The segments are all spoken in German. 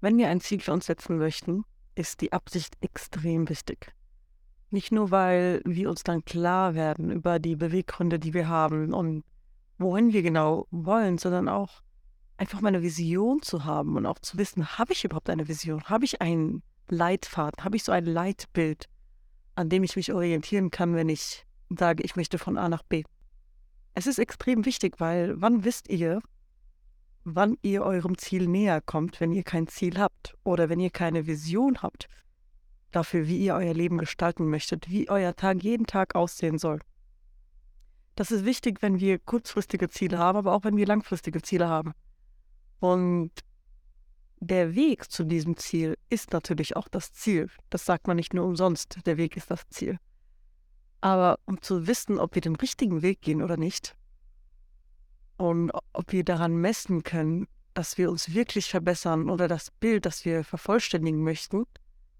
Wenn wir ein Ziel für uns setzen möchten, ist die Absicht extrem wichtig. Nicht nur, weil wir uns dann klar werden über die Beweggründe, die wir haben und wohin wir genau wollen, sondern auch einfach mal eine Vision zu haben und auch zu wissen, habe ich überhaupt eine Vision? Habe ich einen Leitfaden? Habe ich so ein Leitbild, an dem ich mich orientieren kann, wenn ich sage, ich möchte von A nach B? Es ist extrem wichtig, weil wann wisst ihr, wann ihr eurem Ziel näher kommt, wenn ihr kein Ziel habt oder wenn ihr keine Vision habt dafür, wie ihr euer Leben gestalten möchtet, wie euer Tag jeden Tag aussehen soll. Das ist wichtig, wenn wir kurzfristige Ziele haben, aber auch wenn wir langfristige Ziele haben. Und der Weg zu diesem Ziel ist natürlich auch das Ziel. Das sagt man nicht nur umsonst, der Weg ist das Ziel. Aber um zu wissen, ob wir den richtigen Weg gehen oder nicht, und ob wir daran messen können, dass wir uns wirklich verbessern oder das Bild, das wir vervollständigen möchten,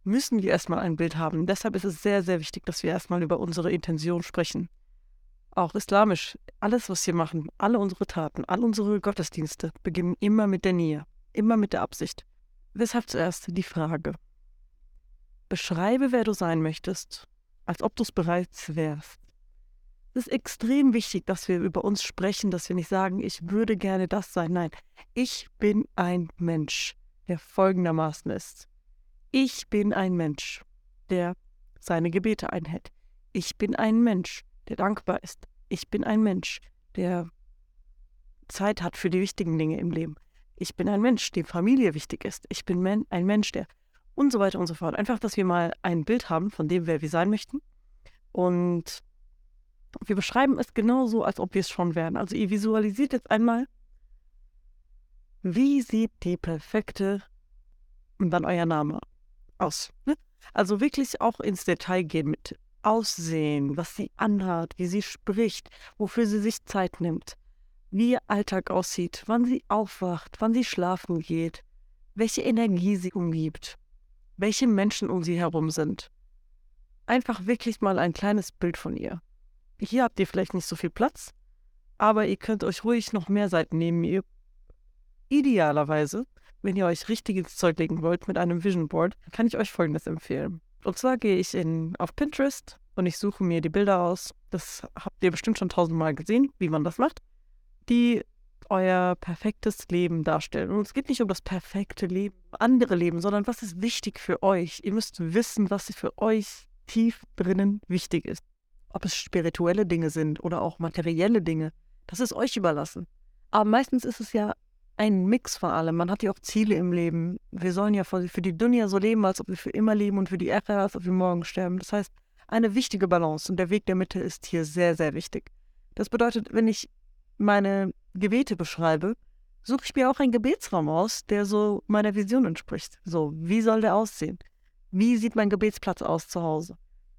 müssen wir erstmal ein Bild haben. Deshalb ist es sehr, sehr wichtig, dass wir erstmal über unsere Intention sprechen. Auch islamisch, alles, was wir machen, alle unsere Taten, all unsere Gottesdienste beginnen immer mit der Nähe, immer mit der Absicht. Weshalb zuerst die Frage. Beschreibe, wer du sein möchtest, als ob du es bereits wärst. Es ist extrem wichtig, dass wir über uns sprechen, dass wir nicht sagen, ich würde gerne das sein. Nein, ich bin ein Mensch, der folgendermaßen ist. Ich bin ein Mensch, der seine Gebete einhält. Ich bin ein Mensch, der dankbar ist. Ich bin ein Mensch, der Zeit hat für die wichtigen Dinge im Leben. Ich bin ein Mensch, dem Familie wichtig ist. Ich bin ein Mensch, der und so weiter und so fort. Einfach, dass wir mal ein Bild haben von dem, wer wir sein möchten. Und wir beschreiben es genauso, als ob wir es schon wären. Also ihr visualisiert jetzt einmal, wie sieht die perfekte und dann euer Name aus. Ne? Also wirklich auch ins Detail gehen mit Aussehen, was sie anhat, wie sie spricht, wofür sie sich Zeit nimmt, wie ihr Alltag aussieht, wann sie aufwacht, wann sie schlafen geht, welche Energie sie umgibt, welche Menschen um sie herum sind. Einfach wirklich mal ein kleines Bild von ihr. Hier habt ihr vielleicht nicht so viel Platz, aber ihr könnt euch ruhig noch mehr Seiten nehmen. Ihr idealerweise wenn ihr euch richtig ins Zeug legen wollt mit einem Vision Board, kann ich euch Folgendes empfehlen. Und zwar gehe ich in, auf Pinterest und ich suche mir die Bilder aus. Das habt ihr bestimmt schon tausendmal gesehen, wie man das macht. Die euer perfektes Leben darstellen. Und es geht nicht um das perfekte Leben, andere Leben, sondern was ist wichtig für euch. Ihr müsst wissen, was für euch tief drinnen wichtig ist. Ob es spirituelle Dinge sind oder auch materielle Dinge, das ist euch überlassen. Aber meistens ist es ja ein Mix von allem. Man hat ja auch Ziele im Leben. Wir sollen ja für die Dunya so leben, als ob wir für immer leben und für die Ära, als ob wir morgen sterben. Das heißt, eine wichtige Balance und der Weg der Mitte ist hier sehr, sehr wichtig. Das bedeutet, wenn ich meine Gebete beschreibe, suche ich mir auch einen Gebetsraum aus, der so meiner Vision entspricht. So, wie soll der aussehen? Wie sieht mein Gebetsplatz aus zu Hause?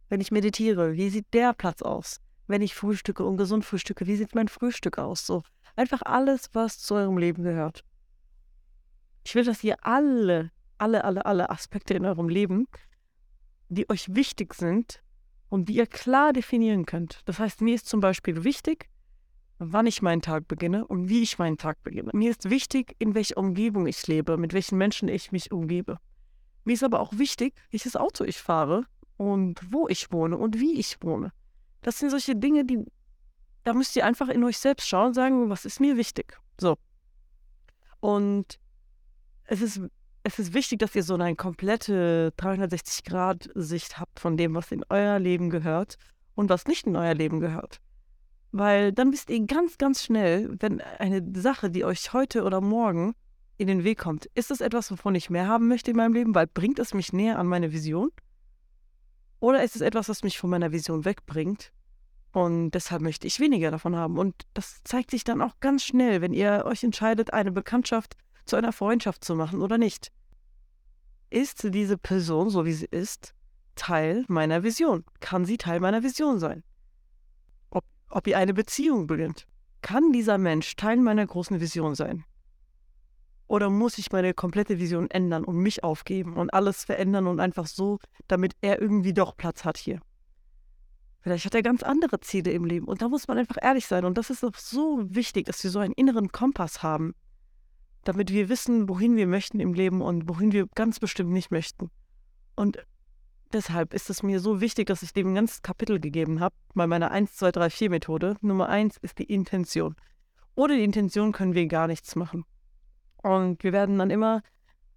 Wenn ich meditiere, wie sieht der Platz aus? Wenn ich frühstücke und gesund frühstücke, wie sieht mein Frühstück aus? So, Einfach alles, was zu eurem Leben gehört. Ich will, dass ihr alle, alle, alle, alle Aspekte in eurem Leben, die euch wichtig sind und die ihr klar definieren könnt. Das heißt, mir ist zum Beispiel wichtig, wann ich meinen Tag beginne und wie ich meinen Tag beginne. Mir ist wichtig, in welcher Umgebung ich lebe, mit welchen Menschen ich mich umgebe. Mir ist aber auch wichtig, welches Auto ich fahre und wo ich wohne und wie ich wohne. Das sind solche Dinge, die da müsst ihr einfach in euch selbst schauen und sagen, was ist mir wichtig. So. Und es ist, es ist wichtig, dass ihr so eine komplette 360-Grad-Sicht habt von dem, was in euer Leben gehört und was nicht in euer Leben gehört. Weil dann wisst ihr ganz, ganz schnell, wenn eine Sache, die euch heute oder morgen in den Weg kommt, ist es etwas, wovon ich mehr haben möchte in meinem Leben, weil bringt es mich näher an meine Vision? Oder ist es etwas, was mich von meiner Vision wegbringt und deshalb möchte ich weniger davon haben. Und das zeigt sich dann auch ganz schnell, wenn ihr euch entscheidet, eine Bekanntschaft zu einer Freundschaft zu machen oder nicht. Ist diese Person, so wie sie ist, Teil meiner Vision? Kann sie Teil meiner Vision sein? Ob, ob ihr eine Beziehung beginnt? Kann dieser Mensch Teil meiner großen Vision sein? Oder muss ich meine komplette Vision ändern und mich aufgeben und alles verändern und einfach so, damit er irgendwie doch Platz hat hier? Vielleicht hat er ganz andere Ziele im Leben. Und da muss man einfach ehrlich sein. Und das ist auch so wichtig, dass wir so einen inneren Kompass haben, damit wir wissen, wohin wir möchten im Leben und wohin wir ganz bestimmt nicht möchten. Und deshalb ist es mir so wichtig, dass ich dem ein ganzes Kapitel gegeben habe bei meiner 1, 2, 3, 4 Methode. Nummer 1 ist die Intention. Ohne die Intention können wir gar nichts machen. Und wir werden dann immer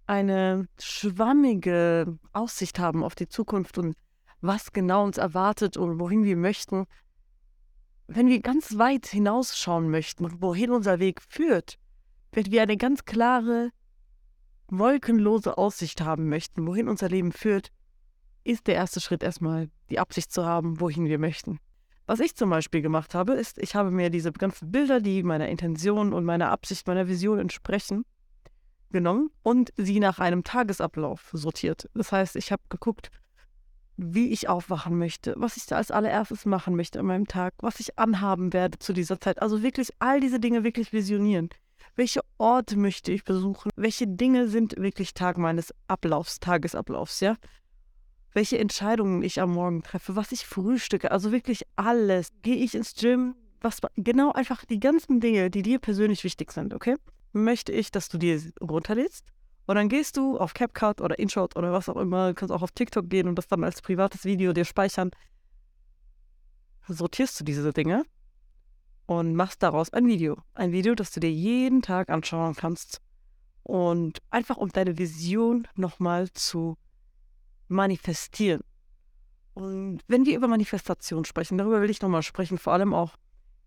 eine schwammige Aussicht haben auf die Zukunft und was genau uns erwartet und wohin wir möchten. Wenn wir ganz weit hinausschauen möchten und wohin unser Weg führt, wenn wir eine ganz klare, wolkenlose Aussicht haben möchten, wohin unser Leben führt, ist der erste Schritt erstmal die Absicht zu haben, wohin wir möchten. Was ich zum Beispiel gemacht habe, ist, ich habe mir diese ganzen Bilder, die meiner Intention und meiner Absicht, meiner Vision entsprechen, genommen und sie nach einem Tagesablauf sortiert. Das heißt, ich habe geguckt, wie ich aufwachen möchte, was ich da als allererstes machen möchte an meinem Tag, was ich anhaben werde zu dieser Zeit. Also wirklich all diese Dinge wirklich visionieren. Welche Orte möchte ich besuchen? Welche Dinge sind wirklich Tag meines Ablaufs, Tagesablaufs, ja? Welche Entscheidungen ich am Morgen treffe, was ich frühstücke, also wirklich alles. Gehe ich ins Gym? Was genau einfach die ganzen Dinge, die dir persönlich wichtig sind, okay? Möchte ich, dass du dir runterlädst und dann gehst du auf CapCut oder InShot oder was auch immer, du kannst auch auf TikTok gehen und das dann als privates Video dir speichern. Sortierst du diese Dinge und machst daraus ein Video. Ein Video, das du dir jeden Tag anschauen kannst. Und einfach um deine Vision nochmal zu manifestieren. Und wenn wir über Manifestation sprechen, darüber will ich nochmal sprechen, vor allem auch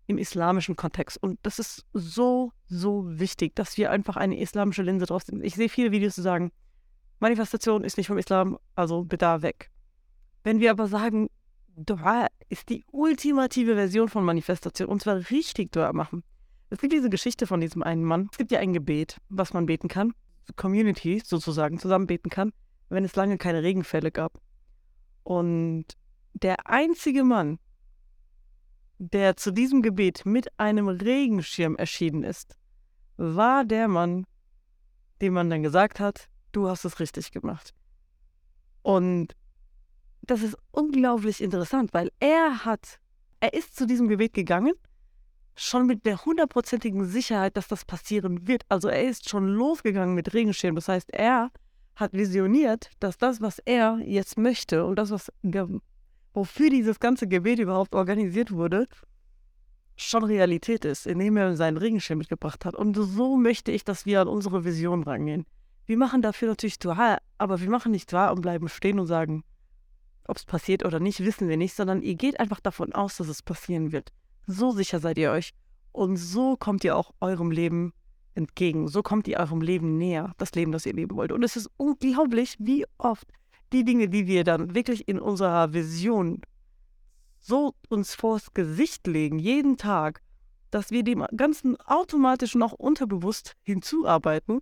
im islamischen Kontext. Und das ist so, so wichtig, dass wir einfach eine islamische Linse draus sind. Ich sehe viele Videos, die sagen, Manifestation ist nicht vom Islam, also bitte weg. Wenn wir aber sagen, Dua ist die ultimative Version von Manifestation, und zwar richtig Dua machen. Es gibt diese Geschichte von diesem einen Mann. Es gibt ja ein Gebet, was man beten kann, Community sozusagen zusammen beten kann, wenn es lange keine Regenfälle gab. Und der einzige Mann, der zu diesem Gebet mit einem Regenschirm erschienen ist, war der Mann, dem man dann gesagt hat, du hast es richtig gemacht. Und das ist unglaublich interessant, weil er hat, er ist zu diesem Gebet gegangen, schon mit der hundertprozentigen Sicherheit, dass das passieren wird. Also er ist schon losgegangen mit Regenschirm. Das heißt, er hat visioniert, dass das, was er jetzt möchte und das, was wofür dieses ganze Gebet überhaupt organisiert wurde, schon Realität ist, indem er seinen Regenschirm mitgebracht hat. Und so möchte ich, dass wir an unsere Vision rangehen. Wir machen dafür natürlich Dua, aber wir machen nicht Dua und bleiben stehen und sagen, ob es passiert oder nicht, wissen wir nicht, sondern ihr geht einfach davon aus, dass es passieren wird. So sicher seid ihr euch. Und so kommt ihr auch eurem Leben entgegen. So kommt ihr eurem Leben näher, das Leben, das ihr leben wollt. Und es ist unglaublich, wie oft die Dinge, die wir dann wirklich in unserer Vision so uns vors Gesicht legen, jeden Tag, dass wir dem Ganzen automatisch noch unterbewusst hinzuarbeiten,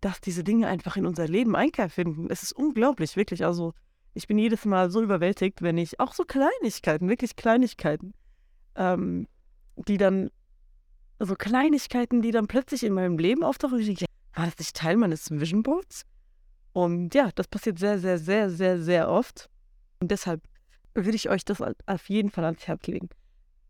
dass diese Dinge einfach in unser Leben Einkehr finden. Es ist unglaublich, wirklich. Also ich bin jedes Mal so überwältigt, wenn ich auch so Kleinigkeiten, wirklich Kleinigkeiten, ähm, die dann, so Kleinigkeiten, die dann plötzlich in meinem Leben auftauchen. Ich denke, war das nicht Teil meines Vision Boards? Und ja, das passiert sehr, sehr, sehr, sehr, sehr oft. Und deshalb würde ich euch das auf jeden Fall ans Herz legen.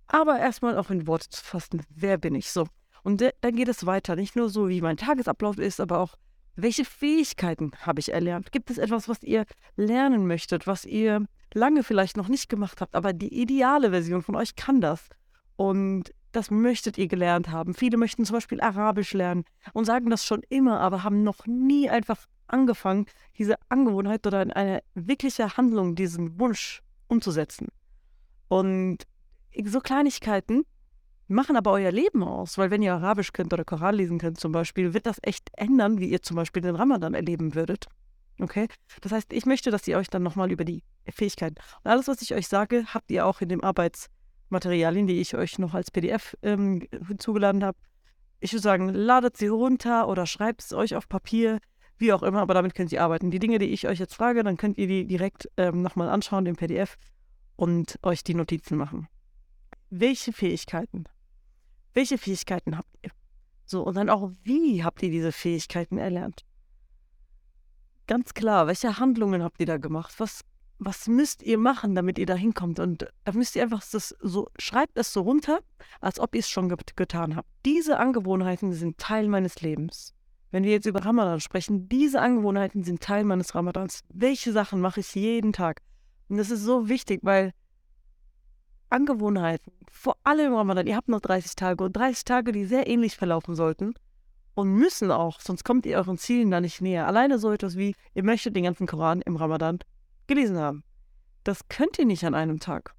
Aber erstmal auch in Worte zu fassen, wer bin ich so? Und dann geht es weiter, nicht nur so, wie mein Tagesablauf ist, aber auch, welche Fähigkeiten habe ich erlernt? Gibt es etwas, was ihr lernen möchtet, was ihr lange vielleicht noch nicht gemacht habt, aber die ideale Version von euch kann das? Und das möchtet ihr gelernt haben. Viele möchten zum Beispiel Arabisch lernen und sagen das schon immer, aber haben noch nie einfach angefangen, diese Angewohnheit oder eine wirkliche Handlung, diesen Wunsch umzusetzen. Und so Kleinigkeiten machen aber euer Leben aus, weil wenn ihr Arabisch könnt oder Koran lesen könnt zum Beispiel, wird das echt ändern, wie ihr zum Beispiel den Ramadan erleben würdet. Okay? Das heißt, ich möchte, dass ihr euch dann nochmal über die Fähigkeiten und alles, was ich euch sage, habt ihr auch in den Arbeitsmaterialien, die ich euch noch als PDF ähm, zugeladen habe. Ich würde sagen, ladet sie runter oder schreibt es euch auf Papier wie auch immer, aber damit könnt ihr arbeiten. Die Dinge, die ich euch jetzt frage, dann könnt ihr die direkt ähm, nochmal anschauen im PDF und euch die Notizen machen. Welche Fähigkeiten? Welche Fähigkeiten habt ihr? So, und dann auch, wie habt ihr diese Fähigkeiten erlernt? Ganz klar, welche Handlungen habt ihr da gemacht? Was, was müsst ihr machen, damit ihr da hinkommt? Und da müsst ihr einfach das so, schreibt es so runter, als ob ihr es schon get getan habt. Diese Angewohnheiten sind Teil meines Lebens. Wenn wir jetzt über Ramadan sprechen, diese Angewohnheiten sind Teil meines Ramadans. Welche Sachen mache ich jeden Tag? Und das ist so wichtig, weil Angewohnheiten, vor allem im Ramadan, ihr habt noch 30 Tage und 30 Tage, die sehr ähnlich verlaufen sollten und müssen auch, sonst kommt ihr euren Zielen da nicht näher. Alleine so etwas wie, ihr möchtet den ganzen Koran im Ramadan gelesen haben. Das könnt ihr nicht an einem Tag.